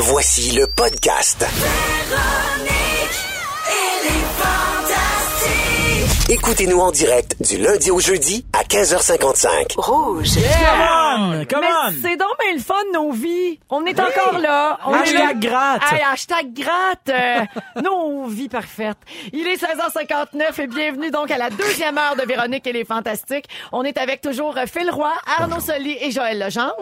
Voici le podcast. Écoutez-nous en direct du lundi au jeudi à 15h55. Rouge. Come on, come Mais on. c'est donc bien le fun, nos vies. On est encore là. On Hashtag est gratte. Hey, hashtag gratte. Euh, nos vies parfaites. Il est 16h59 et bienvenue donc à la deuxième heure de Véronique et les Fantastiques. On est avec toujours Phil Roy, Arnaud Soli et Joël Legendre.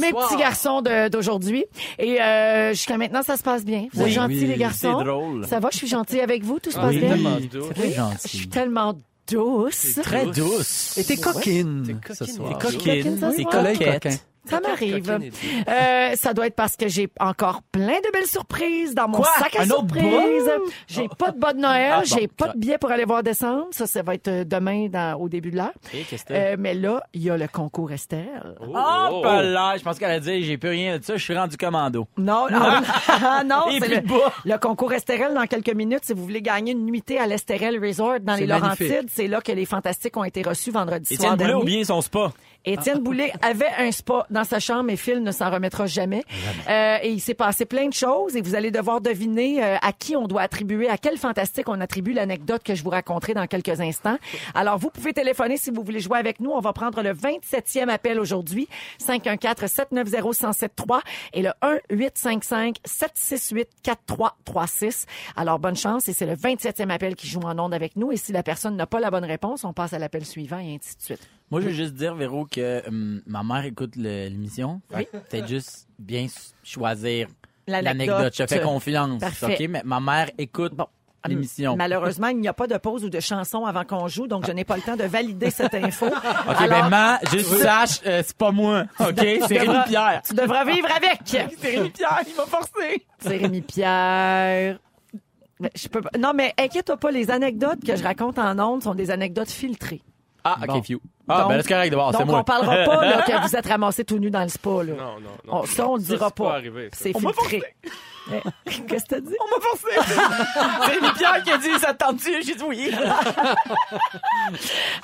Mes petits garçons de- d'aujourd'hui. Et euh, jusqu'à maintenant, ça se passe bien. Vous êtes Oui, gentils, oui, les garçons? c'est drôle. Ça va? Je suis gentille avec vous? Tout se passe Oui, bien? c'est très Je gentil. suis tellement douce. Très douce. Et t'es coquine ce soir. T'es coquine coquine. T'es coquette. Ça m'arrive. Euh, ça doit être parce que j'ai encore plein de belles surprises dans mon Quoi? sac à Un autre surprise. J'ai pas de bas de Noël, Ah, bon, j'ai pas de billets pour aller voir descendre. Ça, ça va être euh, demain dans- au début de l'heure. Et Euh, mais là, il y a le concours Estelle. Oh, pas là. Je pense qu'elle a dit, j'ai plus rien de ça, je suis rendu commando. Non, non, non, Et c'est le, de bas. le concours Estérel dans quelques minutes. Si vous voulez gagner une nuitée à l'Estérel Resort dans les Laurentides, c'est là que les Fantastiques ont été reçus vendredi soir Étienne Boulay dernier. ou bien son spa? Étienne Boulay avait un spa dans sa chambre et Phil ne s'en remettra jamais. Euh, et il s'est passé plein de choses et vous allez devoir deviner euh, à qui on doit attribuer, à quel fantastique on attribue l'anecdote que je vous raconterai dans quelques instants. Alors, vous pouvez téléphoner si vous voulez jouer avec nous. On va prendre le 27e appel aujourd'hui. 514-790-1073 et le 1-855-768-4336. Alors, bonne chance et c'est le 27e appel qui joue en onde avec nous. Et si la personne n'a pas la bonne réponse, on passe à l'appel suivant et ainsi de suite. Moi, je veux juste dire, Véro, que hum, ma mère écoute le- l'émission. Oui. Peut-être juste bien s- choisir L'anecdote. l'anecdote. Je te fais confiance. Parfait. OK? Mais ma mère écoute Bon. l'émission. Malheureusement, il n'y a pas de pause ou de chanson avant qu'on joue, donc je n'ai pas le temps de valider cette info. OK, Alors, ben, ma, juste sache, euh, c'est pas moi. OK? C'est Rémi devras- Pierre. tu devras vivre avec. C'est Rémi Pierre, il m'a forcé. C'est Rémi Pierre. Mais Je peux pas- Non, mais inquiète-toi pas, les anecdotes que je raconte en ondes sont des anecdotes filtrées. Ah, OK, Bon. few. Ah, Donc- ben c'est correct d'abord, c'est Donc, moi. on parlera pas là, que vous êtes ramassé tout nu dans le spa. Là. Non, non, non. On- ça, on le dira c'est pas. C'est filtré. Qu'est-ce que t'as dit? On m'a forcé. c'est Pierre qui a dit, ça te tente-tu? J'ai dit oui.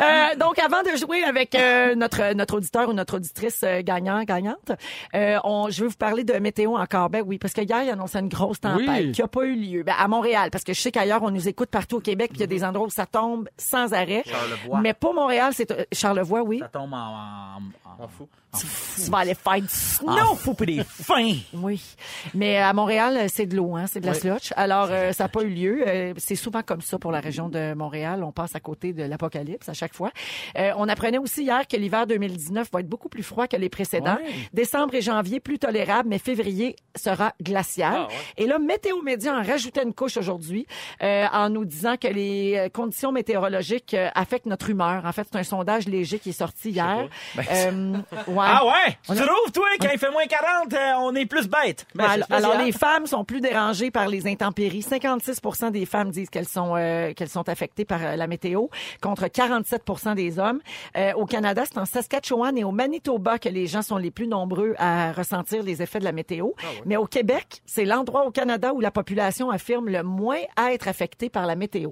Euh, donc, avant de jouer avec euh, notre notre auditeur ou notre auditrice euh, gagnant gagnante, euh, on, je vais vous parler de météo encore. Ben oui, parce que hier il annonçait une grosse tempête Oui. qui a pas eu lieu. Ben, à Montréal, parce que je sais qu'ailleurs on nous écoute partout au Québec, puis il y a des endroits où ça tombe sans arrêt. Charlevoix. Mais pour Montréal, c'est euh, Charlevoix, oui. Ça tombe en... en, en, fou. Tu vas aller faire du snow. Non, faut pas des fins. Oui. Mais à Montréal, c'est de l'eau, hein, c'est de la slotch. Alors, euh, ça n'a pas eu lieu. Euh, c'est souvent comme ça pour la région de Montréal. On passe à côté de l'apocalypse à chaque fois. Euh, on apprenait aussi hier que l'hiver 2019 va être beaucoup plus froid que les précédents. Décembre et janvier, plus tolérable, mais février sera glacial. Ah, ouais. Et là, Météo Média en rajoutait une couche aujourd'hui euh, en nous disant que les euh, conditions météorologiques euh, affectent notre humeur. En fait, c'est un sondage léger qui est sorti hier. Ouais. Ah ouais? Tu trouves, toi, quand il fait moins 40, euh, on est plus bête. Ben, alors, c'est alors, spécial. les femmes sont plus dérangées par les intempéries. 56% des femmes disent qu'elles sont euh, qu'elles sont affectées par euh, la météo, contre 47% des hommes. Euh, au Canada, c'est en Saskatchewan et au Manitoba que les gens sont les plus nombreux à ressentir les effets de la météo. Mais au Québec, c'est l'endroit au Canada où la population affirme le moins être affectée par la météo.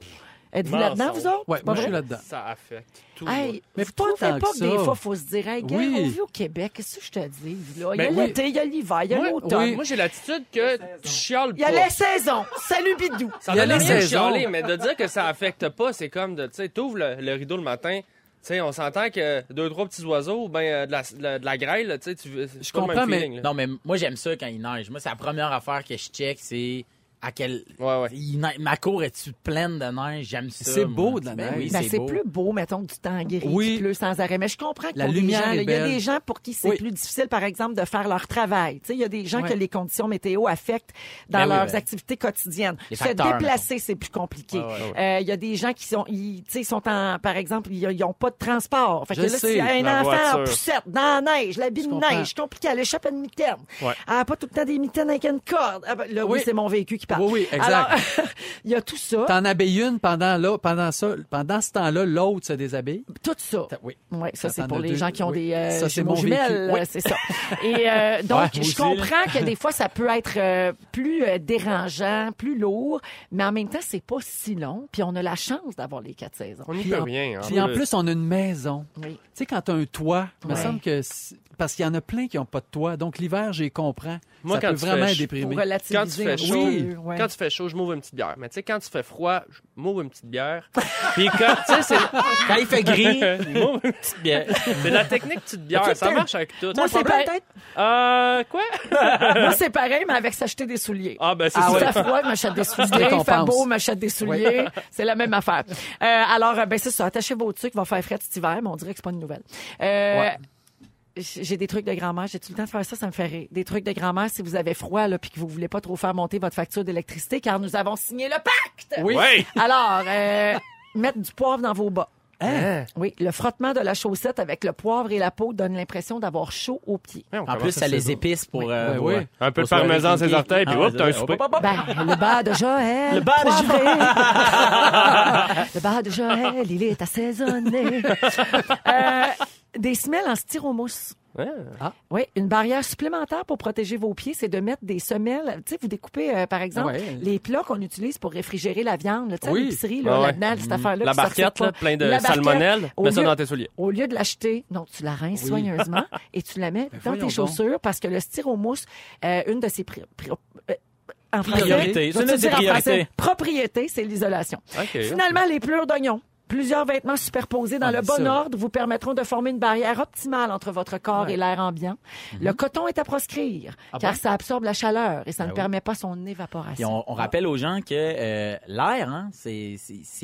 Êtes-vous là-dedans, vous autres? Pas moi, je suis là-dedans. Ça affecte tout. Hey, Mais mais pas pas pas que que des fois, faut se dire, hey, gars, Oui. on vit au Québec, qu'est-ce que je te dis? Là? Il y a Ben oui. l'été, il y a l'hiver, il y a l'automne. oui. moi, j'ai l'attitude que tu chiales Il y a pas. les saisons. Salut, Bidou. Ça Il y a les saisons. chialer, mais de dire que ça affecte pas, c'est comme de, tu sais, t'ouvres le, le rideau le matin, tu sais, on s'entend que deux, trois petits oiseaux, ou ben, de, la, de la- de la grêle, tu sais, tu Je pas comprends, mais- feeling, là. Non, mais moi, j'aime ça quand il neige. Moi, c'est la première affaire que je check, c'est à quel... Ouais, ouais. Il neige- Ma cour est-tu pleine de neige? J'aime ça. C'est beau, de la Ben neige. oui, Ben, c'est plus beau, mettons, du temps gris Oui. qui pleut sans arrêt. Mais je comprends que La lumière il y a des gens pour qui c'est Oui. plus difficile, par exemple, de faire leur travail. Tu sais, il y a des gens Ouais. que les conditions météo affectent dans Ben oui, leurs ben. activités quotidiennes. Les Se facteurs, déplacer, c'est plus compliqué. Ouais, ouais, Euh, Il y a des gens qui sont, ils, tu sais, sont en, par exemple, ils n'ont pas de transport. Fait que Je là, sais. si un La enfant en voiture. poussette, dans la neige, l'habit de neige, compliqué, elle échappe à une mitaine. Elle a pas tout le temps des mitaines avec une corde. Ah là, oui, Oui. c'est mon vécu qui parle. Oui, oui, exact. Alors, il y a tout ça. T'en habilles une pendant là, pendant ça, pendant ce temps-là, l'autre se déshabille? Tout ça. Oui. Oui, ça, Ça, c'est pour les deux. gens qui ont Oui. des euh, Ça, c'est jumeaux mon vécu. jumelles, Oui. euh, c'est ça. Et euh, donc, Ouais, je comprends que des fois, ça peut être euh, plus euh, dérangeant, plus lourd, mais en même temps, c'est pas si long. Puis on a la chance d'avoir les quatre saisons. On n'y Puis peut en- rien. Puis en plus, on a une maison. Oui. Tu sais, quand t'as un toit, il me Ouais. semble que... parce qu'il y en a plein qui n'ont pas de toit. Donc, l'hiver, j'y comprends. Moi, ça quand peut tu vraiment fais relativiser Quand tu fais chaud, ouais. Quand tu fais chaud, je m'ouvre une petite bière. Mais tu sais, quand tu fais froid, je m'ouvre une petite bière. Puis quand, tu sais, Quand il fait gris, je m'ouvre une petite bière. c'est la technique petite bière. Ça marche avec tout. Moi, c'est pareil. Euh, quoi? Moi, c'est pareil, mais avec s'acheter des souliers. Ah, ben, c'est Si ça. fait froid, je m'achète des souliers. Il fait beau, je m'achète des souliers. C'est la même affaire. Euh, alors, euh, ben c'est ça. Attachez vos trucs. Il va faire frais cet hiver, mais on dirait que c'est pas une nouvelle. Euh, Ouais. J'ai des trucs de grand-mère. J'ai tout le temps de faire ça, ça me fait rire. Des trucs de grand-mère si vous avez froid là, puis que vous voulez pas trop faire monter votre facture d'électricité, car nous avons signé le pacte. Oui. Ouais. Alors, euh, mettre du poivre dans vos bas. Hein? Oui, le frottement de la chaussette avec le poivre et la peau donne l'impression d'avoir chaud aux pieds. Ouais, En plus, ça les épice pour. euh, Ouais, pour, ouais. euh, Un peu de parmesan ses orteils, puis Ah, hop, t'as un ouais, souper. hop, hop, hop. Ben, le bas de Joël. Le bas de poivré. le bas de Joël, il est assaisonné. Euh, des semelles en styromousse. Ouais. Oui, une barrière supplémentaire pour protéger vos pieds, c'est de mettre des semelles. Tu sais, vous découpez, euh, par exemple, Ouais. les plats qu'on utilise pour réfrigérer la viande. Tu sais, Oui. l'épicerie, là, Ah ouais. là-dedans, cette affaire-là. La barquette, là, plein de salmonelle, mets ça dans tes souliers. Au lieu de l'acheter, non, tu la rinces Oui. soigneusement et tu la mets dans tes donc. chaussures parce que le styromousse, euh, une de ses euh, en C'est une priorités. propriété, c'est l'isolation. Finalement, les pleurs d'oignon. Plusieurs vêtements superposés dans Ah, le bon ordre vous permettront de former une barrière optimale entre votre corps et l'air ambiant. Le coton est à proscrire, Ah car bon? ça absorbe la chaleur et ça Ben ne oui. permet pas son évaporation. on, on rappelle aux gens que euh, l'air, hein, c'est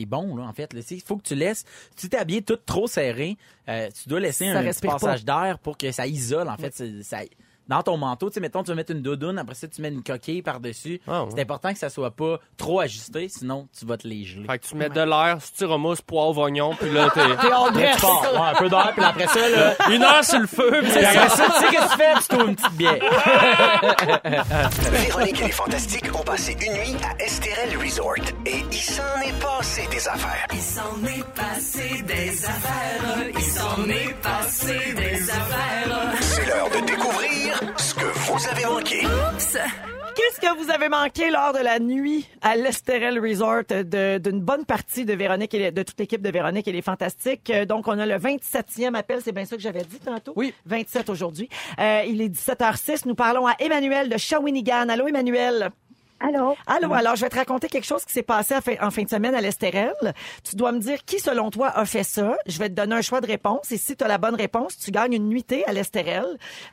bon, là, en fait. Il faut que tu laisses. Si tu habillé tout trop serré, euh, tu dois laisser Ça un petit passage d'air pour que ça isole, en fait. Ça, dans ton manteau, tu sais, mettons, tu vas mettre une doudoune, après ça, tu mets une coquille par-dessus. Ah, ouais. C'est important que ça soit pas trop ajusté, sinon tu vas te les geler. Fait que tu mets de l'air, styromousse, poivre, oignon, puis là, t'es... Tu pars, ouais, un peu d'air, puis après ça, là, Une heure sur le feu, puis puis après ça, tu sais que tu fais? Tu trouves une petite bière. Véronique et les Fantastiques ont passé une nuit à Esterel Resort. Et il s'en est passé des affaires. Il s'en est passé des affaires. Il s'en est passé des affaires. C'est l'heure de découvrir vous avez manqué. Oups! Qu'est-ce que vous avez manqué lors de la nuit à l'Esterel Resort d'une bonne partie de Véronique et les- de toute l'équipe de Véronique et les Fantastiques? Euh, Donc, on a le 27e appel. C'est bien ça que j'avais dit tantôt? Oui. 27 aujourd'hui. Euh, il est 17h06. Nous parlons à Emmanuel de Shawinigan. Allô, Emmanuel? Allô? Allô, alors je vais te raconter quelque chose qui s'est passé en fin, de semaine à l'Estérel. Tu dois me dire qui, selon toi, a fait ça. Je vais te donner un choix de réponse et si tu as la bonne réponse, tu gagnes une nuitée à l'Estérel.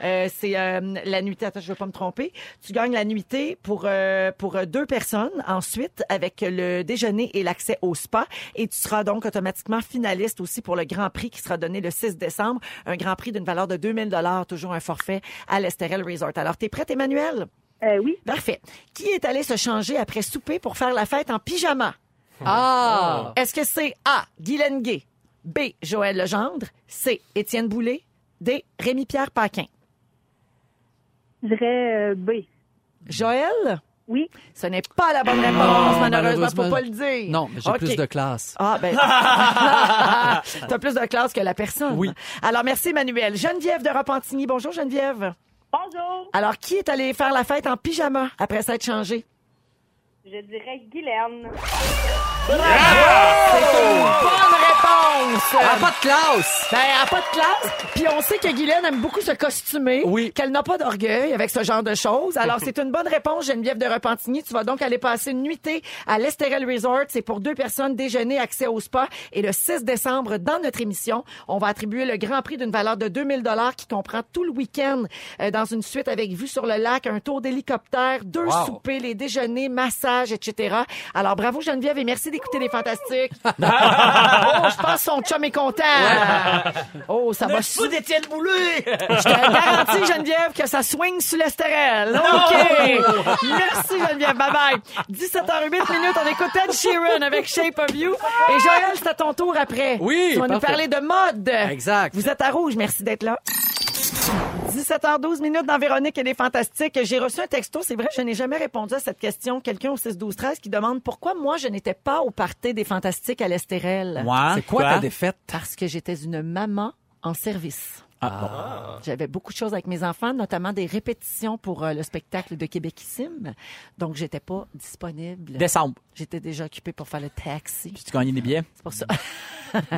Euh, c'est euh, la nuitée, attends, je ne vais pas me tromper. Tu gagnes la nuitée pour, euh, pour deux personnes ensuite avec le déjeuner et l'accès au spa et tu seras donc automatiquement finaliste aussi pour le Grand Prix qui sera donné le 6 décembre. Un Grand Prix d'une valeur de 2000 dollars, toujours un forfait à l'Estérel Resort. Alors, t'es prête, Emmanuel? Euh, oui. Parfait. Qui est allé se changer après souper pour faire la fête en pyjama? Ah! Est-ce que c'est A. Guylaine Gay, B. Joël Legendre, C. Étienne Boulay, D. Rémi-Pierre Paquin? Je dirais euh, B. Joël? Oui. Ce n'est pas la bonne réponse, Non, malheureusement, faut pas le dire. Non, mais j'ai plus de classe. Ah, ben. T'as plus de classe que la personne. Oui. Alors, merci, Emmanuel. Geneviève de Repentigny. Bonjour, Geneviève. Bonjour. Alors, qui est allé faire la fête en pyjama après s'être changé? Je dirais Guylaine. C'est une bonne réponse! Ah, pas de classe! Ben, elle a pas de classe. Puis on sait que Guylaine aime beaucoup se costumer. Oui. Qu'elle n'a pas d'orgueil avec ce genre de choses. Alors, c'est une bonne réponse, Geneviève de Repentigny. Tu vas donc aller passer une nuitée à l'Estérel Resort. C'est pour deux personnes, déjeuner, accès au spa. Et le 6 décembre, dans notre émission, on va attribuer le grand prix d'une valeur de 2000 dollars qui comprend tout le week-end euh, dans une suite avec vue sur le lac, un tour d'hélicoptère, deux Wow. soupers, les déjeuners, etc. Alors, bravo Geneviève et merci d'écouter les fantastiques. oh, je pense que son chum est content. Oh, ça va Fou d'Étienne Boulay! je te garantis, Geneviève, que ça swing sur l'estérel. OK. Merci, Geneviève. Bye-bye. 17h08 minutes, on écoute Ed Sheeran avec Shape of You. Et Joël, c'est à ton tour après. Oui, Tu vas nous parler de mode. Exact. Vous êtes à rouge. Merci d'être là. 17h12 minutes dans Véronique et les Fantastiques. J'ai reçu un texto. C'est vrai, je n'ai jamais répondu à cette question. Quelqu'un au 6 12 13 qui demande pourquoi moi je n'étais pas au party des Fantastiques à l'Estérel? Moi, C'est quoi ta défaite? Parce que j'étais une maman en service. Ah, J'avais beaucoup de choses avec mes enfants, notamment des répétitions pour euh, le spectacle de Québécissime. Donc, j'étais pas disponible. Décembre. J'étais déjà occupée pour faire le taxi. Puis tu gagnes des billets? C'est pour ça.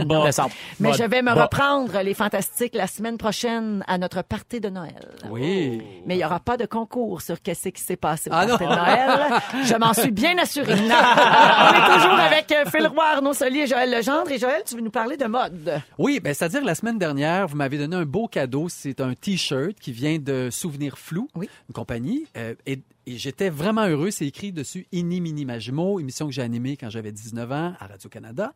Bon. Décembre. Mais Bon. je vais me Bon. reprendre, les fantastiques, la semaine prochaine à notre party de Noël. Oui. Mais il n'y aura pas de concours sur qu'est-ce qui s'est passé au Ah party non. de Noël. Je m'en suis bien assurée. On est toujours avec euh, Phil Roy, Arnaud Solier et Joël Legendre. Et Joël, tu veux nous parler de mode? Oui, ben, c'est-à-dire la semaine dernière, vous m'avez donné un beau cadeau. C'est un T-shirt qui vient de Souvenirs Flou, Oui. une compagnie. euh, et et j'étais vraiment heureux. C'est écrit dessus Inni Mini Majimo, émission que j'ai animée quand j'avais 19 ans à Radio-Canada.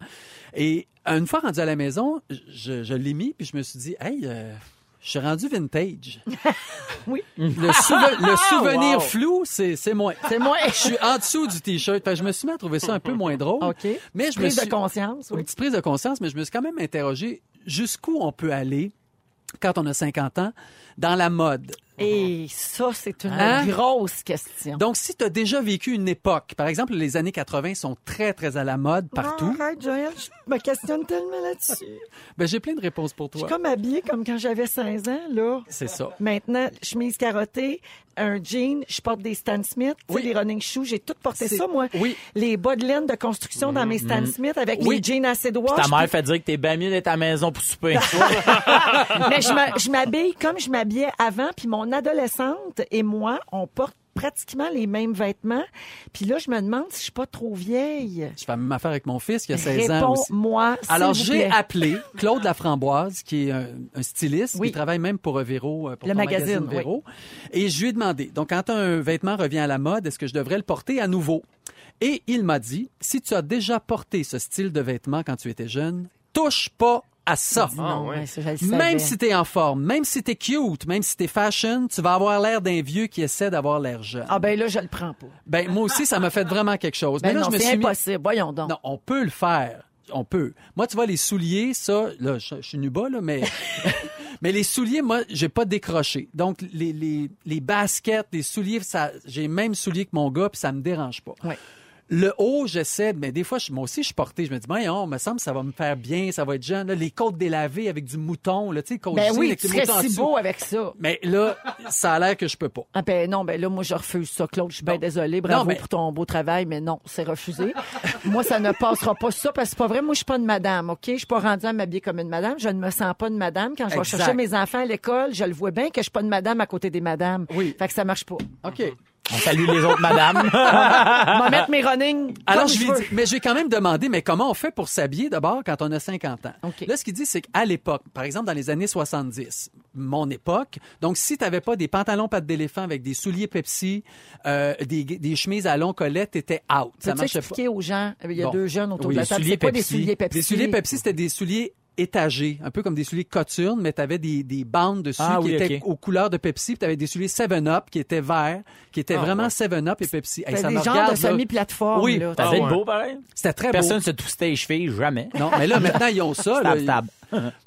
Et une fois rendu à la maison, je, je l'ai mis puis je me suis dit, hey, euh, je suis rendu vintage. Oui. Le, souve- le souvenir Wow. flou, c'est c'est moi. C'est moi. Je suis en dessous du T-shirt. Je me suis mis à trouver ça un peu moins drôle. OK. Mais je me Prise suis... de conscience. Une Oui. petite prise de conscience, mais je me suis quand même interrogé jusqu'où on peut aller quand on a 50 ans dans la mode. Et ça, c'est une Hein? grosse question. Donc, si tu as déjà vécu une époque, par exemple, les années 80 sont très, très à la mode partout, Arrête, Joël, je me questionne tellement là-dessus. ben, j'ai plein de réponses pour Je suis toi. comme habillée comme quand j'avais 16 ans, là. C'est ça. Maintenant, chemise carottée, un jean, je porte des Stan Smith, tu sais, Oui. les running shoes, j'ai tout porté ça, moi. oui. Les bas de laine de construction dans mes Stan Smith avec Oui. les jeans assez droits. Ta mère fait dire que t'es bien mieux d'être à la maison pour souper. Mais je m'a- je m'habille comme je m'habillais avant, puis mon adolescente et moi, on porte pratiquement les mêmes vêtements. Puis là, je me demande si je suis pas trop vieille. Je fais la même affaire avec mon fils qui a 16 ans aussi. S'il Alors, j'ai appelé Claude Laframboise, qui est un, un styliste, Oui. qui travaille même pour euh, Véro, euh, pour Le ton magazine. Véro. Et je lui ai demandé, donc quand un vêtement revient à la mode, est-ce que je devrais le porter à nouveau? Et il m'a dit, si tu as déjà porté ce style de vêtement quand tu étais jeune, touche pas à ça. Non, Ah, ouais. ça. Même si t'es en forme, même si t'es cute, même si t'es fashion, tu vas avoir l'air d'un vieux qui essaie d'avoir l'air jeune. Ah ben là, je le prends pas. Ben, moi aussi, ça m'a fait vraiment quelque chose. Ben Mais là, non, je me mis- impossible. Voyons donc. non, on peut le faire. On peut. Moi, tu vois, les souliers, ça, là, je, je suis nu bas, là, mais, mais les souliers, moi, j'ai pas décroché. Donc, les, les, les baskets, les souliers, ça, j'ai les mêmes souliers que mon gars, puis ça me dérange pas. Ouais. Le haut, j'essaie, mais des fois, je- moi aussi, je suis porté. Je me dis, on me semble que ça va me faire bien, ça va être jeune. Là, les côtes délavées avec du mouton, là, tu sais, côtes Ben oui, avec tu serais si dessous. beau avec ça. Mais là, ça a l'air que je peux pas. Ah ben non, ben là, moi, je refuse ça, Claude. Je suis bien désolée. Bravo Non, mais- pour ton beau travail, mais non, c'est refusé. moi, ça ne passera pas ça parce que c'est pas vrai. Moi, je suis pas une madame, OK? Je suis pas rendue à m'habiller comme une madame. Je ne me sens pas une madame. Quand je vais chercher mes enfants à l'école, je le vois bien que je suis pas une madame à côté des madames. Oui. Fait que ça marche pas. OK. On salue les autres madames. Vais mettre mes running Alors, je je lui dis, mais je vais quand même demander, mais comment on fait pour s'habiller d'abord quand on a 50 ans? OK. Là, ce qu'il dit, c'est qu'à l'époque, par exemple, dans les années 70, mon époque, donc si tu n'avais pas des pantalons pattes d'éléphant avec des souliers Pepsi, euh, des, des chemises à long collet, t'étais out. Ça marchait pas. expliquer aux gens, il y a Bon. deux jeunes autour Oui, de la table, c'est pas des souliers Pepsi? Des souliers Pepsi, c'était des souliers étagés, un peu comme des souliers coturnes, mais tu avais des, des bandes dessus Ah qui oui, étaient aux couleurs de Pepsi, puis tu avais des souliers 7-Up qui étaient verts, qui étaient Ah, vraiment ouais. 7-Up et Pepsi. Hey, ça des genres regarde, de semi-plateforme. Oui. là. Ça Ah ouais. être beau, pareil. C'était très Personne beau. se twistait les chevilles, jamais. Non, mais là, maintenant, ils ont ça. là.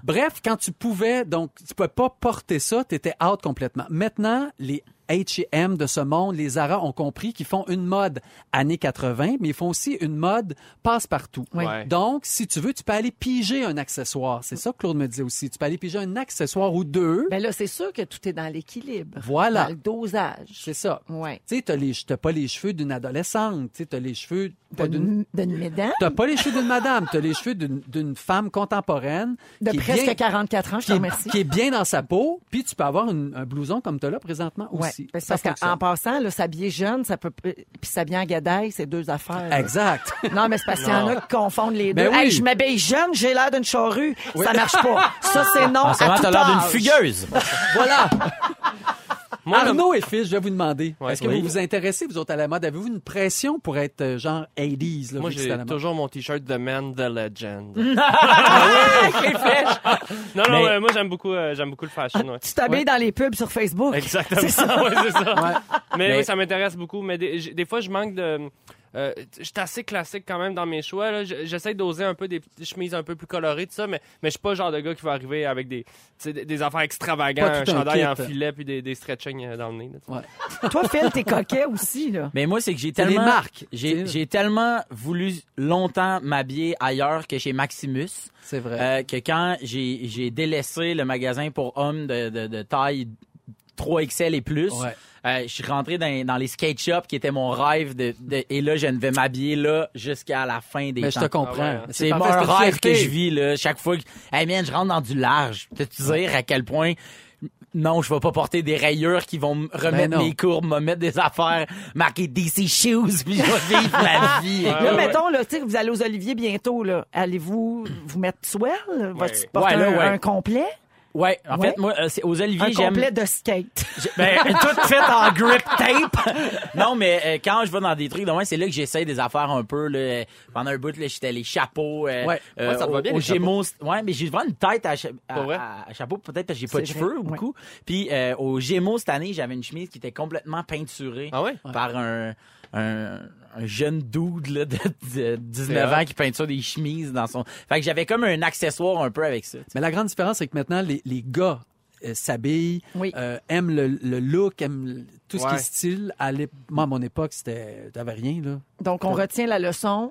Bref, quand tu pouvais, donc, tu pouvais pas porter ça, tu étais out complètement. Maintenant, les H&M de ce monde, les Zara ont compris qu'ils font une mode années 80, mais ils font aussi une mode passe-partout. Oui. Ouais. Donc, si tu veux, tu peux aller piger un accessoire. C'est ça que Claude me disait aussi. Tu peux aller piger un accessoire ou deux. Ben là, c'est sûr que tout est dans l'équilibre. Voilà. Dans le dosage. C'est ça. Ouais. Tu sais, t'as les, t'as pas les cheveux d'une adolescente. Tu sais, t'as les cheveux pas d'une... Mesdames? T'as pas les cheveux d'une madame, t'as les cheveux d'une, d'une femme contemporaine. De qui est presque bien- 44 ans, je te remercie. qui est bien dans sa peau, puis tu peux avoir une- un blouson comme tu as là présentement Ouais. aussi. Ben, parce qu'en passant, là, s'habiller jeune, ça peut, euh, puis s'habiller en gadaille, c'est deux affaires. là. Exact. Non, mais c'est parce qu'il y en a qui confondent les deux. Ben oui. Hey, je m'habille jeune, j'ai l'air d'une charrue. Ça marche pas. Ça, c'est non En à tout l'air d'une fugueuse. voilà. Moi, le- Arnaud et Phil, je vais vous demander, Ouais. est-ce que Oui. vous vous intéressez, vous autres, à la mode? Avez-vous une pression pour être euh, genre 80s? Là, moi j'ai toujours mon t-shirt The Man, The Legend. Flèches. non, non, Mais- moi j'aime beaucoup, euh, j'aime beaucoup le fashion. ouais. Tu t'habilles dans les pubs sur Facebook. Exactement. Ouais, c'est ça. Ouais. Mais, Mais- oui, ça m'intéresse beaucoup. Mais des fois, je manque de, euh, j'étais assez classique quand même dans mes choix. J'essaie d'oser un peu des petites chemises un peu plus colorées, tout ça, mais, mais je suis pas le genre de gars qui va arriver avec des, des, des affaires extravagantes, un chandail en filet puis des, des stretchings euh, dans le nez. là. Toi, Phil, t'es coquet aussi, là. Mais moi, c'est que j'ai tellement, marques. j'ai, tellement voulu longtemps m'habiller ailleurs que chez Maximus, C'est vrai. euh, que quand j'ai, j'ai délaissé le magasin pour hommes de, de, de taille 3XL et plus, Ouais. euh, je suis rentré dans, dans les skate shops qui était mon rêve de, de- et là, je ne vais m'habiller là jusqu'à la fin des Mais je te comprends. Ah ouais. C'est mon rêve que je vis là, chaque fois que hey man, je rentre dans du large. Peux te dire à quel point non, je vais pas porter des rayures qui vont me remettre non. mes courbes, me mettre des affaires marquées DC shoes puis je vais vivre ma vie. Ouais, Là, ouais, mettons, là, tu sais, vous allez aux Oliviers bientôt, là. Allez-vous vous mettre swell? Vas-tu porter Ouais, là, un, ouais. un complet? Ouais, en Ouais. fait moi euh, c'est aux Un oliviers j'aime complet de skate. ben tout fait en grip tape. non mais euh, quand je vais dans des trucs de c'est là que j'essaie des affaires un peu là, pendant un bout là, j'étais les chapeaux euh, Ouais. Ouais, ça te va bien, les. Gémeaux. Ouais, mais j'ai vraiment une tête à, cha- à- chapeau peut-être parce que j'ai pas de cheveux beaucoup. Puis aux Gémeaux cette année, j'avais une chemise qui était complètement peinturée Ah par un, un, un jeune dude là, de, de 19 C'est ans qui peinture des chemises dans son. Fait que j'avais comme un accessoire un peu avec ça. Mais la grande différence, c'est que maintenant, les, les gars euh, s'habillent, Oui. euh, aiment le, le look, aiment le- tout ce qui est style. À Moi, à mon époque, c'était, t'avais rien, là. Donc, on retient la leçon.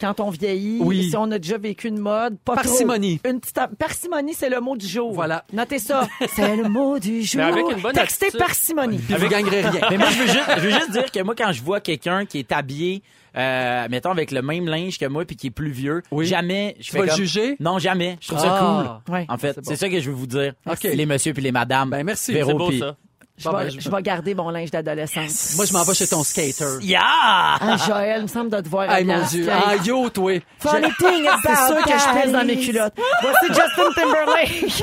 Quand on vieillit, Oui. si on a déjà vécu une mode, pas trop. Parcimonie. Une petite parcimonie, c'est le mot du jour. Voilà. Notez ça. c'est le mot du jour. avec une bonne Textez attitude. parcimonie. Puis vous gagnerez rien. Mais moi, je veux juste, je veux juste dire que moi, quand je vois quelqu'un qui est habillé, euh, mettons, avec le même linge que moi puis qui est plus vieux, Oui. jamais je Tu fais vas le comme... juger? Non, jamais. Je trouve Ah. ça cool. Ouais. En fait, C'est bon. ça que je veux vous dire. OK. Les messieurs puis les madames. Ben, merci. Véro beau puis- ça. Je, vais, ben, je- je vais garder mon linge d'adolescence. Moi, je m'en vais chez ton skater. Yeah! Ah, Joël, il me semble de te voir. Habillé mon Dieu. Ah, yo, toi. Funny thing about C'est sûr que je pèse dans mes culottes. Voici Justin Timberlake.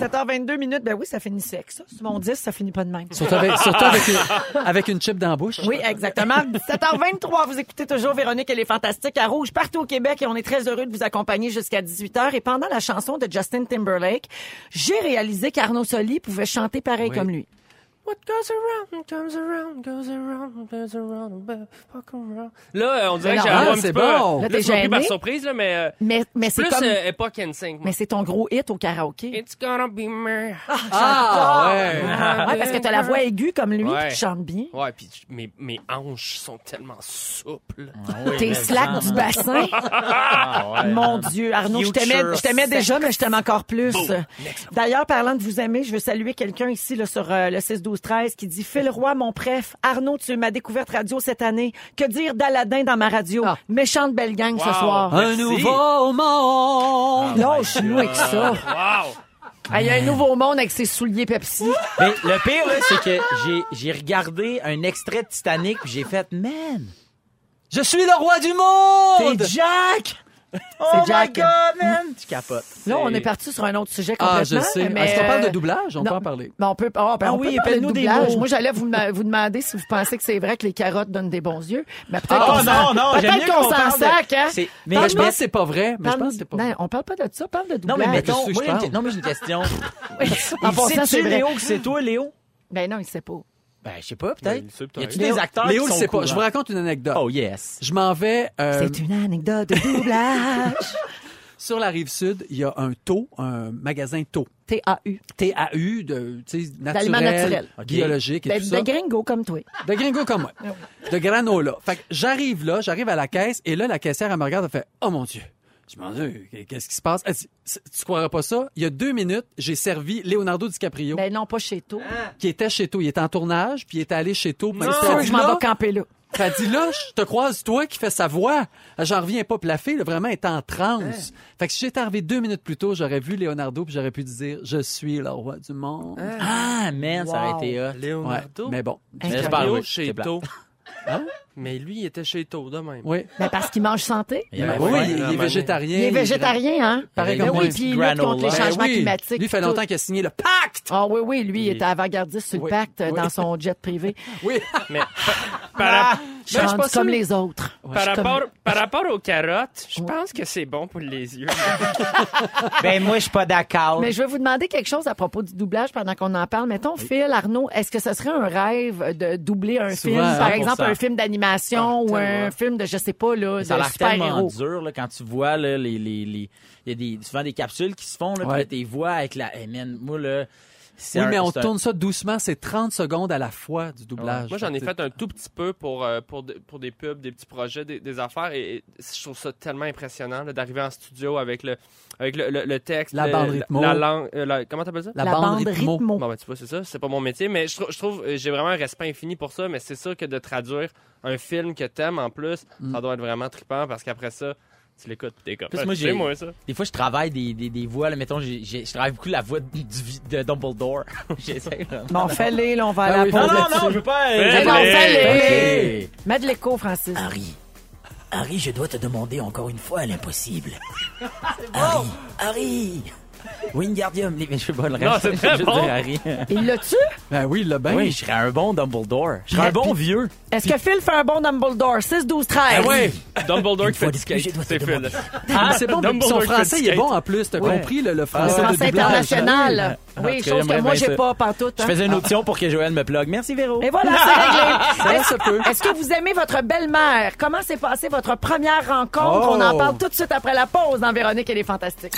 7h22 minutes, ben oui, ça finit sec, ça. Sur mon 10, ça finit pas de même. Surtout avec, surtout avec, une, avec une chip dans la bouche. Oui, exactement. 7h23, vous écoutez toujours Véronique et les Fantastiques à Rouge partout au Québec et on est très heureux de vous accompagner jusqu'à 18h. Et pendant la chanson de Justin Timberlake, j'ai réalisé qu'Arnaud Soli pouvait chanter pareil Oui. comme lui. What goes around, comes around, goes around, goes around, fuck around. Là, euh, on dirait que j'ai un ah, petit c'est peu... bon. Là, t'es pris par surprise, là, mais... euh, Mais, mais c'est plus comme... euh, époque NSYNC. Mais c'est ton gros hit au karaoké. It's gonna be me. Ah, ouais. Ouais, parce que t'as la voix aiguë comme lui, Ouais. tu chantes bien. Ouais, puis mes, mes hanches sont tellement souples. Tes slacks du bassin. Mon Dieu, Arnaud, je t'aimais, je t'aimais déjà, mais je t'aime encore plus. D'ailleurs, parlant de vous aimer, je veux saluer quelqu'un ici là, sur euh, le 6-12-13 qui dit Phil Roy, mon préf. Arnaud, tu es ma découverte radio cette année. Que dire d'Aladin dans ma radio? Ah. Méchante belle gang ce soir. Un Merci. nouveau monde. Lâche-nous avec ça. Wow! Ah, Il y a un nouveau monde avec ses souliers Pepsi. Mais le pire, c'est que j'ai, j'ai regardé un extrait de Titanic puis j'ai fait, man, Je suis le roi du monde. c'est Jack! Oh my Jack. God, man! Tu capotes. Là, on est parti sur un autre sujet Ah, complètement. je sais. Mais, Est-ce qu'on parle de euh, doublage? On non. peut en parler. Ben, on peut, ah, ben, Ah on oui, peut parler de des doublage. mots. Moi, j'allais vous, vous demander si vous pensez que c'est vrai que les carottes donnent des bons yeux. Mais peut-être Ah, qu'on non, s'en- non, mieux qu'on s'en sac, hein? Mais Mais je mais- pense que c'est pas vrai. Mais je pense que c'est pas vrai. Non, on parle pas de ça, on parle de Non, doublage. mais Qu'est-ce mettons, moi, je j'ai une- parle? non, mais j'ai une question. En sait-tu, c'est. Léo, que c'est toi, Léo? Ben non, il sait pas. Ben, je sais pas, peut-être. Ben, Y a-tu des acteurs Léo qui le sont sait pas. courants? Je vous raconte une anecdote. Oh, yes. Je m'en vais euh, C'est une anecdote de doublage. sur la rive sud. Il y a un taux, un magasin taux. T-A-U. TAU, de, tu sais, D'aliments naturel, naturels. Ok. biologique et Ben, tout de ça. gringo comme toi. De gringo comme moi. De granola. Fait que j'arrive là, j'arrive à la caisse, et là, la caissière, elle me regarde, elle fait « Oh mon Dieu! » Je me dis, qu'est-ce qui se passe? Tu croirais pas ça? Il y a deux minutes, j'ai servi Leonardo DiCaprio, Ben non, pas chez toi. qui était chez Taux. Il était en tournage, puis il était allé chez que dit, je m'en vais camper là. elle dit là, je te croise toi qui fais sa voix. J'en reviens pas. Fille, là, vraiment, est en transe. Fait que si j'étais arrivé deux minutes plus tôt, j'aurais vu Leonardo puis j'aurais pu dire, je suis le roi du monde. Ah, man, ça aurait été hot. Ouais, Leonardo. mais bon. Mais chez c'est plat. To. Hein? Mais lui, il était chez To de même. Oui. Ben parce qu'il mange santé. Il avait oui, faim. il, il est végétarien. Il est végétarien, hein? Pareil Ben comme oui, puis il lutte contre les. Ben changements oui. climatiques. Lui, il fait longtemps qu'il a signé le pacte. Ah oui, oui, lui, il Il- était avant-gardiste sur le Oui. pacte euh, Oui. dans son jet privé. Oui. Mais Je suis Ben, je rendue pense comme les autres. Par comme- rapport, par rapport aux carottes, je pense que c'est bon pour les yeux. Ben, moi, je suis pas d'accord. Mais je vais vous demander quelque chose à propos du doublage pendant qu'on en parle. Mettons, Phil, Arnaud, est-ce que ce serait un rêve de doubler un Souvent, film, par 100%. exemple un film d'animation ou un film de, je sais pas, là, Ça a tellement dur là, quand tu vois là, les, les, les- il y a des, souvent des capsules qui se font là, Ouais. tes voix avec la hey, man, moi là Oui, un- mais on un- tourne ça doucement. C'est 30 secondes à la fois du doublage. Moi, j'en ai Fait un tout petit peu pour, euh, pour, de- pour des pubs, des petits projets, des, des affaires. Et, et je trouve ça tellement impressionnant d'arriver en studio avec le, avec le, le- le texte. La le- bande rythmo. la langue. euh, la- comment t'appelles ça? La, La bande, bande rythmo. rythmo. Bon, ben, tu vois, c'est ça. C'est pas mon métier. Mais je, je trouve, euh, j'ai vraiment un respect infini pour ça. Mais c'est sûr que de traduire un film que t'aimes en plus, ça doit être vraiment trippant parce qu'après ça, tu l'écoutes, t'es comme. Plus, Ah, moi, j'ai- moi, ça. Des fois, je travaille des, des, des voix. Là, mettons, j'ai- je travaille beaucoup la voix de, du- de Dumbledore. J'essaie. là. Bon, fais-les, là, on va aller Ah à oui, la Non, pause non, non, je veux pas. Fais-les. Non, fais-les. Ok. Mets de l'écho, Francis. Harry, Harry, je dois te demander encore une fois l'impossible. Harry, Harry, Wingardium, Mais je sais pas le reste. Non, c'est Je très bon. Il l'a-tu? Ben oui, il l'a bien. Oui, je serais un bon Dumbledore. Je serais un bon vieux. Est-ce que Phil fait un bon Dumbledore? 6, 12, 13. Ah ouais! Dumbledore qui fait du skate. C'est Phil. Ah, c'est bon, mais son français, il est bon en plus. T'as compris le, le Le français international. Oui, cas, chose que moi, j'ai pas pantoute. Je hein. faisais une audition pour que Joël me plug. Merci, Véro. Et voilà, c'est réglé. Ça, ça peut. Est-ce que vous aimez votre belle-mère? Comment s'est passée votre première rencontre? Oh. On en parle tout de suite après la pause dans Véronique et les Fantastiques.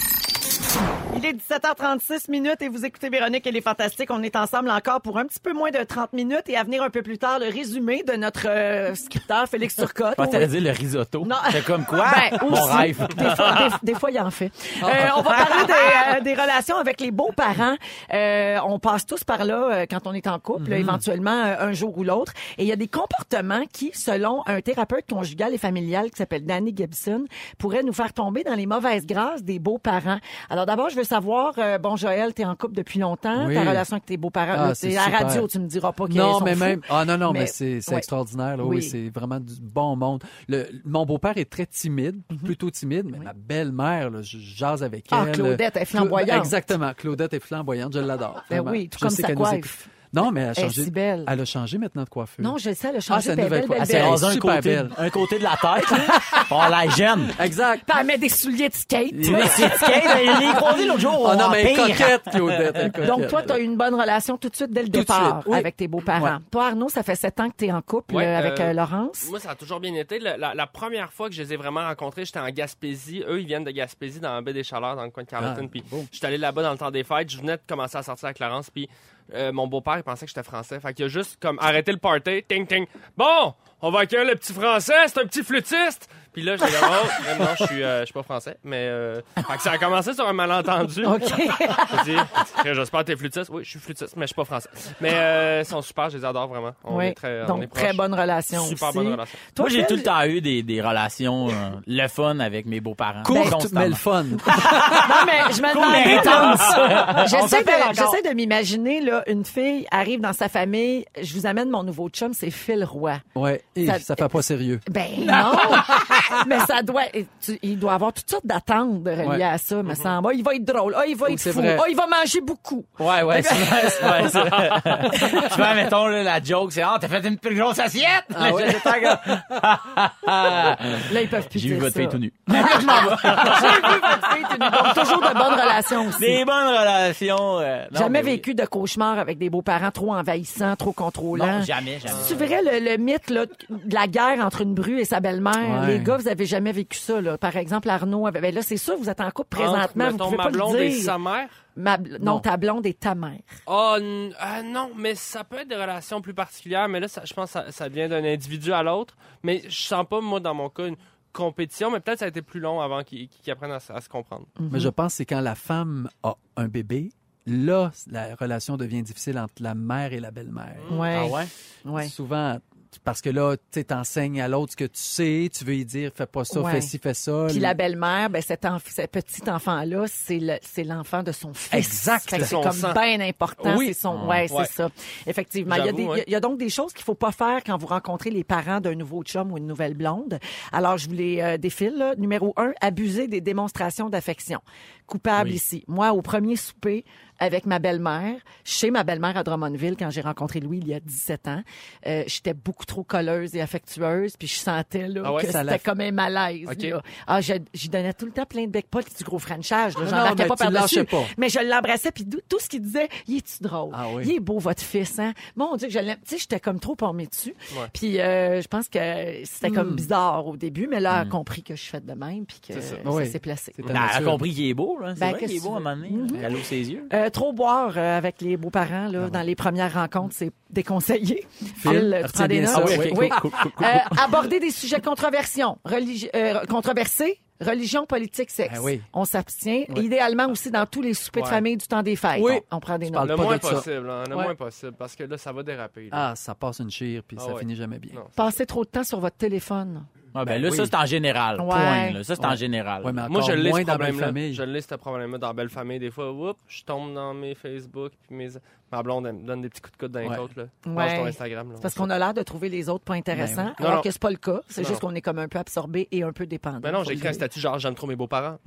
Il est 17h36 minutes et vous écoutez Véronique et les Fantastiques. On est ensemble encore pour un petit peu moins de 30 minutes et à venir un peu plus tard le résumé de notre euh, scripteur Félix Turcotte. Je t'allais dire le risotto. Non. C'est comme quoi? Ben, Mon aussi. rêve. Des fois, des, des fois, il en fait. Euh, on va parler des, euh, des relations avec les beaux-parents. Euh, on passe tous par là euh, quand on est en couple, éventuellement euh, un jour ou l'autre. Et il y a des comportements qui, selon un thérapeute conjugal et familial qui s'appelle Danny Gibson, pourraient nous faire tomber dans les mauvaises grâces des beaux-parents. Alors d'abord, je veux savoir, euh, bon Joël, t'es en couple depuis longtemps, Oui. ta relation avec tes beaux-parents. Ah, là, c'est à la super. radio, tu me diras pas qu'ils Non, sont mais fous. même. Ah non, non, mais, Mais- c'est c'est ouais. extraordinaire. là. Oui, Oui. c'est vraiment du bon monde. Le, mon beau-père est très timide, plutôt timide, mais ma belle-mère, là, je jase avec Mhm. Ah, elle. Claudette, est Cla- flamboyante. Exactement. Claudette est flamboyante. Je l'adore. Ben vraiment. oui, tout Je comme sais sa qu'elle nous coiffe. Non, mais elle a Elle est changé. si belle. Elle a changé maintenant de coiffure. Non, je le sais, elle a Ah, changé. c'est une belle, nouvelle belle, coiffe. belle, Ah, belle. Elle rase un super côté, belle. un côté de la tête. On la gêne. Exact. Puis elle met des souliers de skate. Mais c'est skate, je l'ai croisé l'autre jour. Oh non, mais elle coquette, Claudette. elle est coquette. Donc, toi, tu as eu une bonne relation tout de suite dès le Tout de départ oui. avec tes beaux-parents. Ouais. Toi, Arnaud, ça fait sept ans que tu es en couple Ouais, euh, avec euh, euh, Laurence. Moi, ça a toujours bien été. La, la- la première fois que je les ai vraiment rencontrés, j'étais en Gaspésie. Eux, ils viennent de Gaspésie, dans la baie des Chaleurs, dans le coin de Carleton. Ah, puis j'étais allé là-bas dans le temps des fêtes. Je venais de commencer à sortir avec Laurence. Puis euh, mon beau-père, il pensait que j'étais français. Fait qu'il a juste comme arrêté le party. Ting, ting. Bon, on va accueillir le petit français. C'est un petit flûtiste. Puis là, j'ai dit, oh, non, je suis, euh, je suis pas français. Mais euh, fait que ça a commencé sur un malentendu. OK. J'ai dit, j'espère que t'es flûtiste. Oui, je suis flûtiste, mais je suis pas français. Mais euh, ils sont super, je les adore vraiment. On oui. est très, on Donc, est très proches. bonne relation Super aussi. bonne relation. Toi, Moi, j'ai Phil? tout le temps eu des, des relations, euh, le fun avec mes beaux-parents. Courte, Constamment. mais le fun. Non, mais je me intense. On J'essaie s'appelle de, encore. j'essaie de m'imaginer, là, une fille arrive dans sa famille, je vous amène mon nouveau chum, c'est Phil Roy. Ouais. Et Ça- ça, fait pas sérieux. Ben non! mais ça doit... tu- il doit avoir toutes sortes d'attentes reliées Ouais. à ça, me semble. Ah, il va être drôle. Ah, il va être fou. Ah, il va manger beaucoup. Ouais, ouais, c'est vrai, c'est vrai, c'est vrai. Tu vois, mettons, là, la joke, c'est, ah, t'as fait une plus grosse assiette! Ah ouais? Là, ils peuvent plus J'ai vu votre fille tout nu. J'ai vu votre fille tout nu. Donc, toujours de bonnes relations aussi. Des bonnes relations. euh, non, jamais oui. vécu de cauchemar avec des beaux-parents trop envahissants, trop contrôlants. Non, jamais, jamais. Tu verrais le, le mythe là, de la guerre entre une bru et sa belle-mère. Ouais. Les gars, vous avez jamais vécu ça. Là. Par exemple, Arnaud. Ben là, c'est sûr, vous êtes en couple présentement. Entre, vous pouvez ma pas blonde le et dire. sa mère? Ma bl- non, Non. ta blonde et ta mère. Oh, ah, non, mais ça peut être des relations plus particulières, mais là, ça, je pense que ça, ça vient d'un individu à l'autre. Mais je sens pas, moi, dans mon cas, une compétition, mais peut-être ça a été plus long avant qu'ils apprennent à, se- à se comprendre. Mais je pense que c'est quand la femme a un bébé, là, la relation devient difficile entre la mère et la belle-mère. Ouais. Ah ouais? ouais. Souvent, parce que là, tu sais, t'enseignes à l'autre ce que tu sais, tu veux lui dire, fais pas ça, Ouais. fais ci, fais ça. Puis la belle-mère, ben cet, enf- ce petit enfant-là, c'est le- c'est l'enfant de son fils. Exact. Fait que C'est comme bien important. Oui. C'est son, ouais, Ouais. c'est ça. Effectivement. Il y, a J'avoue, des, ouais. il y a donc des choses qu'il faut pas faire quand vous rencontrez les parents d'un nouveau chum ou une nouvelle blonde. Alors, je vous les euh, défile. là. Numéro un, abuser des démonstrations d'affection. Coupable Oui. ici. Moi, au premier souper, avec ma belle-mère, chez ma belle-mère à Drummondville, quand j'ai rencontré Louis il y a 17 ans. Euh, J'étais beaucoup trop colleuse et affectueuse, puis je sentais là, Ah ouais, que c'était comme un malaise. Là. Ah, j'y donnais tout le temps plein de bec pot et du gros franchage. là. Non, J'en non, marquais mais pas par-dessus. Mais je l'embrassais, puis tout ce qu'il disait, il est-tu drôle? Ah oui. Il est beau, votre fils, hein? Mon Dieu, que je l'aime. Tu sais, j'étais comme trop pommée dessus. Ouais. Puis euh, je pense que c'était comme Hmm. bizarre au début, mais là, elle a compris que je suis faite de même, puis que C'est ça. ça, Oui. s'est placé. Ben, elle a compris qu'il est beau, là. C'est Ben, vrai qu'il est beau à un tu moment donné. Elle ouvre ses yeux? Euh, trop boire euh, avec les beaux-parents Ah là, dans les premières rencontres, c'est déconseillé. Phil, tu prends des notes? Ah oui, ok, Oui. cool, cool, cool, cool. Euh, aborder des sujets controversions, religi- euh, controversés, religion, politique, sexe. Ah oui. On s'abstient. Idéalement aussi dans tous les soupers de famille du temps des fêtes. Oui. On, on prend des Tu notes. Le pas moins de possible, hein, le Ouais. moins possible, parce que là, ça va déraper. là. Ah, ça passe une chire, puis Ah ça ouais. finit jamais bien. Non. Passer trop de temps sur votre téléphone. Ah, ben, Ben là, oui. ça, c'est en général. Ouais. Point, là. Ça, c'est en général. Ouais, mais Moi, je l'ai ce dans la belle problème-là. famille. Je l'ai ce problème-là dans Belle Famille. Des fois, whoop, je tombe dans mes Facebook, puis mes... ma blonde, elle me donne des petits coups de coude dans les Ouais. côtes. Là. Ouais. Mange ton Instagram. Là, C'est parce qu'on a l'air de trouver les autres pas intéressants, Ben alors Non, que c'est pas le cas. C'est juste qu'on est comme un peu absorbé et un peu dépendant. Mais non, j'ai écrit un statut genre j'aime trop mes beaux-parents.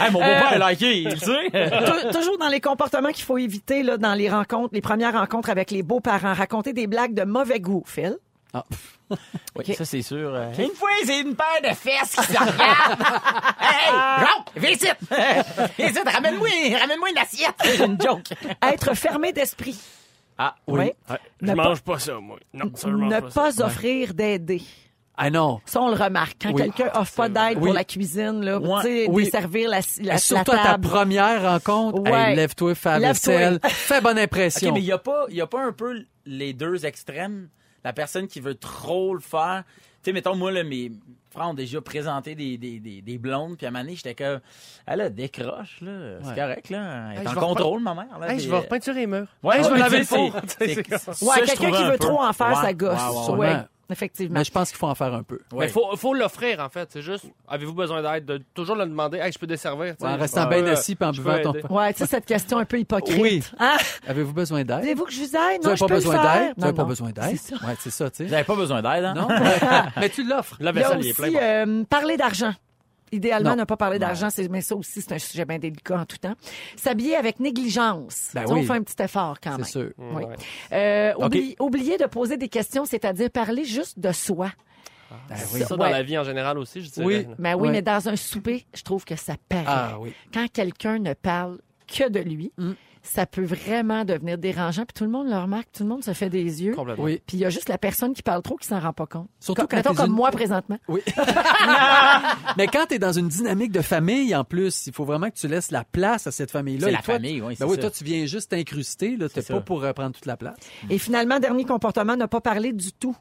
Hey, mon beau-père a liké, il le sait. Tou- Toujours dans les comportements qu'il faut éviter là, dans les rencontres, les premières rencontres avec les beaux-parents. Raconter des blagues de mauvais goût, Phil? Ah. Oui, ça, c'est sûr. euh, Une fois, c'est une paire de fesses qui se regardent. hey, Jean, viens ici. Viens ici, ramène-moi, ramène-moi une assiette. C'est une joke. Être fermé d'esprit. Ah, Oui. Ouais, Ne je pas- mange pas ça, moi. Non, ça, je mange Ne pas, ça. pas offrir d'aider. Ah non. Ça, on le remarque. Quand Oui. quelqu'un offre pas d'aide Oui. pour la cuisine, là, Ouais. tu sais, Oui. desservir la, la, surtout la à ta table. première rencontre, Ouais. hey, lève-toi, fais la vaisselle, fais bonne OK, impression. mais il n'y a, pas- y a pas un peu les deux extrêmes? La personne qui veut trop le faire. Tu sais, mettons, moi, là, mes frères ont déjà présenté des, des, des, des blondes, puis à un moment donné, j'étais comme, elle a décroche, là. C'est Ouais. correct, là. Elle est Hey, en je vais contrôle, ma mère. Là, Hey, puis, je vais euh, repeinturer les murs. Ouais, Hey, je vais laver le tu sais, four. c'est- C'est- c'est- ça, Ouais, je quelqu'un trouvais qui un veut peu. trop en faire, Ouais, ça gosse. ouais, ouais, Ouais, ouais. Effectivement. Mais je pense qu'il faut en faire un peu. Ouais. Mais faut, faut l'offrir, en fait. C'est juste, avez-vous besoin d'aide? De toujours le demander, hey, je peux desservir. En restant bien assis puis en buvant ton. Ouais, tu sais, cette question un peu hypocrite. Oui. Hein? Avez-vous besoin d'aide? Voulez-vous que je vous aide? Vous Non, n'avez je pas peux le besoin faire. d'aide? Vous Non, n'avez pas besoin d'aide? C'est ça. Ouais, c'est ça, tu Vous n'avez pas besoin d'aide, hein? Non? mais tu l'offres. La Il y a vaisselle, il est plein. euh, parler d'argent. Idéalement, Non. ne pas parler d'argent, c'est- mais ça aussi, c'est un sujet bien délicat en tout temps. S'habiller avec négligence. Ben sais, On oui. fait un petit effort quand même. C'est sûr. Oui. Ouais. Euh, OK. oublie- oublier de poser des questions, c'est-à-dire parler juste de soi. Ben C'est oui. ça Ouais. dans la vie en général aussi, je dirais. Oui. là. Ben oui, Ouais. mais dans un souper, je trouve que ça paraît. Ah oui. Quand quelqu'un ne parle que de lui, Mm. Ça peut vraiment devenir dérangeant. Puis tout le monde le remarque, tout le monde se fait des yeux. Complètement. Oui. Puis il y a juste la personne qui parle trop qui s'en rend pas compte. Surtout comme, quand mettons t'es comme une- moi présentement. Oui. mais quand tu es dans une dynamique de famille, en plus, il faut vraiment que tu laisses la place à cette famille-là. C'est la toi, famille, oui, Ben oui, ça. toi, tu viens juste t'incruster. Tu C'est pas ça. pour euh, prendre toute la place. Et finalement, dernier comportement, ne pas parler du tout.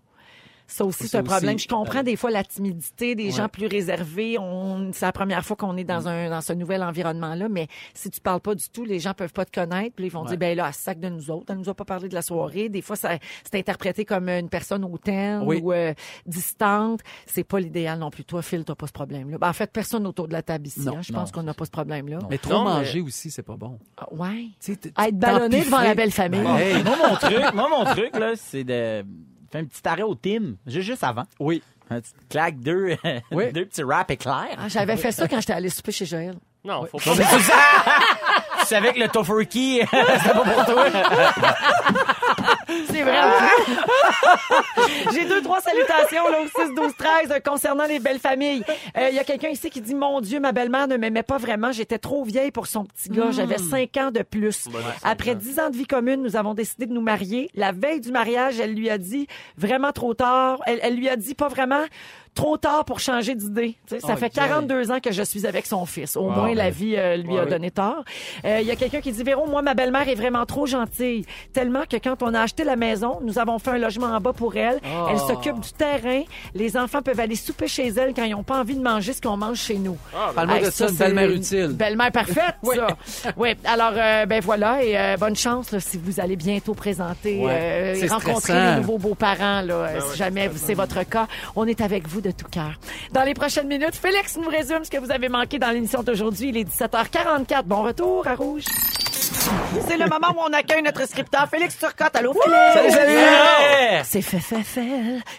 Ça aussi, c'est un problème. aussi, Je comprends euh, des fois la timidité des ouais. gens plus réservés. On, c'est la première fois qu'on est dans un dans ce nouvel environnement-là, mais si tu parles pas du tout, les gens peuvent pas te connaître. Puis ils vont Ouais. dire, ben là, se sac de nous autres. Elle nous a pas parlé de la soirée. Des fois, ça, c'est interprété comme une personne hautaine Oui. ou euh, distante. C'est pas l'idéal non plus. Toi, Phil, t'as pas ce problème-là. Ben, en fait, personne autour de la table ici. Non, hein. Je non, pense qu'on n'a pas ce problème-là. Mais trop Non, mais- manger aussi, c'est pas bon. Ah, Ouais. Tu sais, t- À être ballonné devant la belle famille. Ben, hey. Moi, mon truc, moi, mon truc, là, c'est de faire un petit arrêt au team, juste, juste avant. Oui. Un petit claque, deux, Oui. deux petits rap éclairs. Ah, J'avais fait ça quand j'étais allée souper chez Joël. Non, faut pas. tu savais que le tofurkey, c'est pas pour toi. C'est vrai. J'ai deux, trois salutations là, au 6, 12, 13 euh, concernant les belles familles. Euh, Il y a quelqu'un ici qui dit Mon Dieu, ma belle-mère ne m'aimait pas vraiment. J'étais trop vieille pour son petit gars. J'avais cinq ans de plus. Après dix ans de vie commune, nous avons décidé de nous marier. La veille du mariage, elle lui a dit vraiment trop tard. Elle, elle lui a dit pas vraiment. Trop tard pour changer d'idée. Sais, ça fait yeah. 42 ans que je suis avec son fils. Au moins, la vie euh, lui a donné tort. Euh, Il y a quelqu'un qui dit Véro, moi, ma belle-mère est vraiment trop gentille. Tellement que quand on a acheté la maison, nous avons fait un logement en bas pour elle. Elle s'occupe du terrain. Les enfants peuvent aller souper chez elle quand ils n'ont pas envie de manger ce qu'on mange chez nous. Parle-moi Hey, de ça, une belle-mère utile. Belle-mère parfaite, ça. Oui. Alors, euh, ben voilà, et euh, bonne chance là, si vous allez bientôt présenter, Ouais. euh, rencontrer stressant. les nouveaux beaux-parents, là, euh, si jamais c'est votre cas. On est avec vous de tout cœur. Dans les prochaines minutes, Félix nous résume ce que vous avez manqué dans l'émission d'aujourd'hui. Il est 17h44. Bon retour à Rouge. C'est le moment où on accueille notre scripteur Félix Turcotte. Allô, Félix? Salut, salut! C'est fait, fait, fait,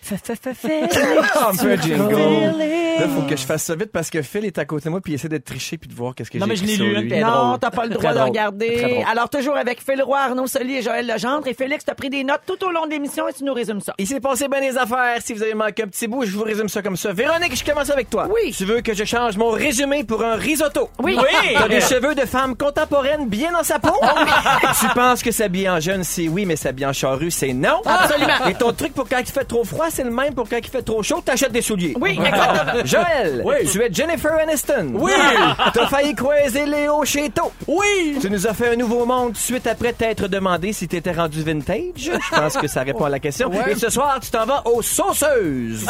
fait, fait, fait, fait. Un peu un jingle. Feeling. Là, faut que je fasse ça vite parce que Phil est à côté de moi puis il essaie de tricher puis de voir qu'est-ce que j'ai Non, mais je écrit l'ai sur lu, lui. hein, Non, drôle. t'as pas le Très droit de drôle. regarder. Drôle. Alors, toujours avec Phil Roy, Arnaud Soli et Joël Legendre. Et Félix, t'as pris des notes tout au long de l'émission et tu nous résumes ça. Il s'est passé bien des affaires. Si vous avez manqué un petit bout, je vous résume ça comme ça. Véronique, je commence avec toi. Oui. Tu veux que je change mon résumé pour un risotto? Oui. Oui! T'as des cheveux de femme contemporaine bien dans sa peau? tu penses que s'habiller en jeune, c'est oui, mais s'habiller en charrue, c'est non? Absolument. Et ton truc pour quand il fait trop froid, c'est le même pour quand il fait trop chaud, t'achètes des souliers. Oui, exactement. Joël, Oui. tu es Jennifer Aniston. Oui. T'as failli croiser Léo Cheto. Oui! Tu nous as fait un nouveau monde suite après t'être demandé si t'étais rendu vintage. Je pense que ça répond à la question. Et ce soir, tu t'en vas aux sauceuses.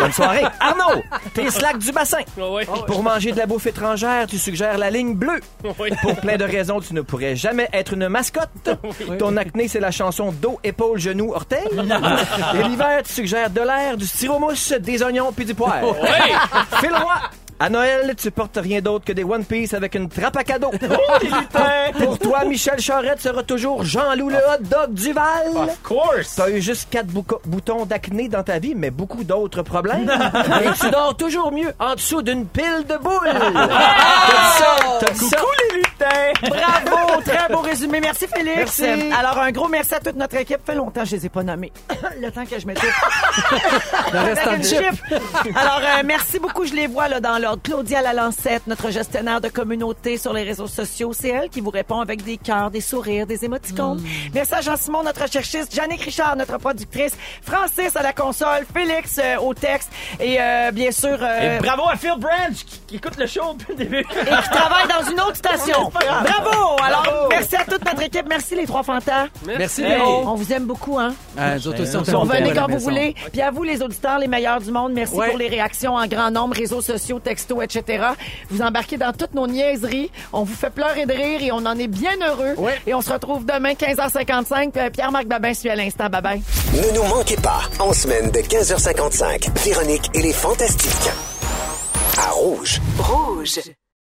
Bonne soirée. Arnaud, tes slacks du bassin. Oui. Pour manger de la bouffe étrangère, tu suggères la ligne bleue. Oui. Pour plein de raisons, tu ne pourrais jamais être une mascotte. Ton acné, c'est la chanson dos, épaule, genou, orteil. Et l'hiver, tu suggères de l'air, du styromousse, des oignons puis du poivre. Phil Roy, à Noël, tu portes rien d'autre que des One Piece avec une trappe à cadeau. Pour toi, Michel Charette sera toujours Jean-Loup le hot dog du Val. Of course! T'as eu juste quatre boutons d'acné dans ta vie, mais beaucoup d'autres problèmes. Et tu dors toujours mieux en dessous d'une pile de boules. T'as dit ça, ça. les lutins! Bravo, résumé. Merci Félix. Merci. Alors un gros merci à toute notre équipe. Fait longtemps que je les ai pas nommés. le temps que je m'étais. Alors euh, merci beaucoup. Je les vois là dans l'ordre. Claudia Lalancette, notre gestionnaire de communauté sur les réseaux sociaux, c'est elle qui vous répond avec des cœurs, des sourires, des émoticônes. Merci à Jean-Simon, notre recherchiste, Jannick Richard, notre productrice, Francis à la console, Félix euh, au texte et euh, bien sûr euh, Et bravo à Phil Branch qui, qui écoute le show depuis le début. et qui travaille dans une autre station. Bravo! Alors, merci à toute notre équipe. Merci les trois fantas. Merci. Véro. On vous aime beaucoup, hein? Ah, nous autres aussi, on t'aime beaucoup Venez quand vous voulez. Puis à vous, les auditeurs, les meilleurs du monde, merci Ouais. pour les réactions en grand nombre, réseaux sociaux, textos, etc. Vous embarquez dans toutes nos niaiseries. On vous fait pleurer de rire et on en est bien heureux. Ouais. Et on se retrouve demain, 15h55. Puis, euh, Pierre-Marc Babin suit à l'instant. Bye-bye. Ne nous manquez pas, en semaine de 15h55, Véronique et les Fantastiques. À Rouge. Rouge.